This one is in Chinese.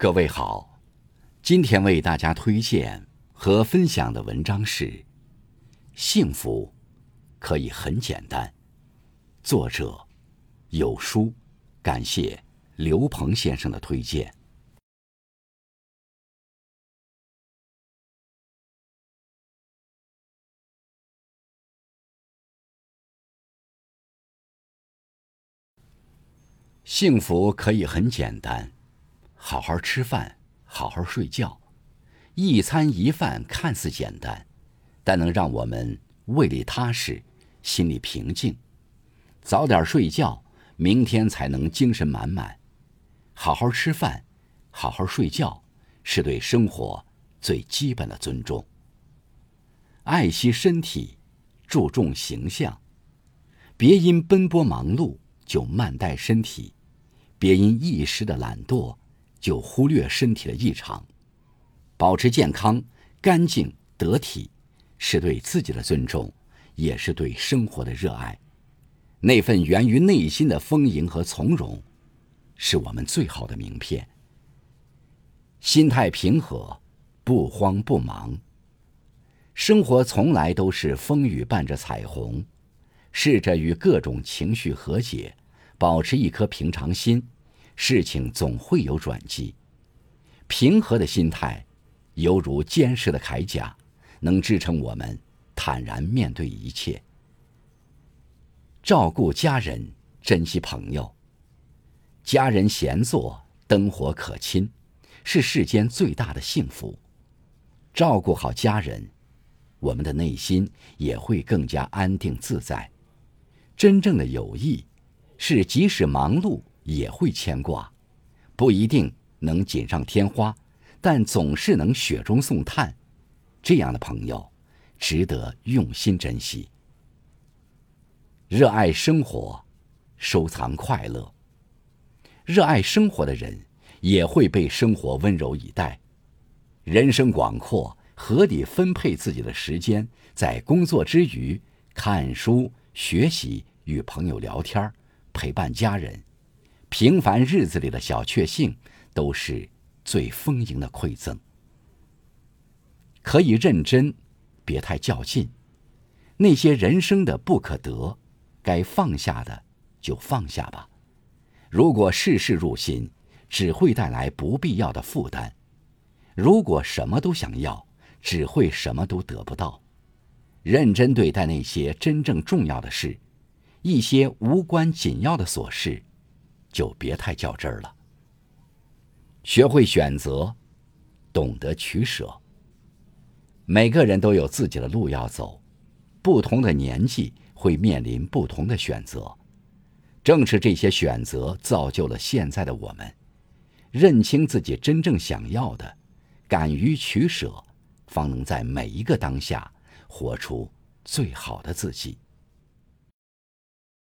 各位好，今天为大家推荐和分享的文章是《幸福可以很简单》，作者有书，感谢刘鹏先生的推荐。幸福可以很简单。好好吃饭，好好睡觉，一餐一饭看似简单，但能让我们胃里踏实，心里平静。早点睡觉，明天才能精神满满。好好吃饭，好好睡觉，是对生活最基本的尊重。爱惜身体，注重形象，别因奔波忙碌就慢待身体，别因一时的懒惰。就忽略身体的异常，保持健康、干净、得体，是对自己的尊重，也是对生活的热爱。那份源于内心的丰盈和从容，是我们最好的名片。心态平和，不慌不忙。生活从来都是风雨伴着彩虹，试着与各种情绪和解，保持一颗平常心。事情总会有转机，平和的心态，犹如坚实的铠甲，能支撑我们坦然面对一切。照顾家人，珍惜朋友，家人闲坐，灯火可亲，是世间最大的幸福。照顾好家人，我们的内心也会更加安定自在。真正的友谊，是即使忙碌。也会牵挂，不一定能锦上添花，但总是能雪中送炭。这样的朋友，值得用心珍惜。热爱生活，收藏快乐。热爱生活的人，也会被生活温柔以待。人生广阔，合理分配自己的时间，在工作之余看书、学习、与朋友聊天、陪伴家人。平凡日子里的小确幸，都是最丰盈的馈赠。可以认真，别太较劲。那些人生的不可得，该放下的就放下吧。如果事事入心，只会带来不必要的负担；如果什么都想要，只会什么都得不到。认真对待那些真正重要的事，一些无关紧要的琐事。就别太较真儿了。学会选择，懂得取舍。每个人都有自己的路要走，不同的年纪会面临不同的选择。正是这些选择造就了现在的我们。认清自己真正想要的，敢于取舍，方能在每一个当下活出最好的自己。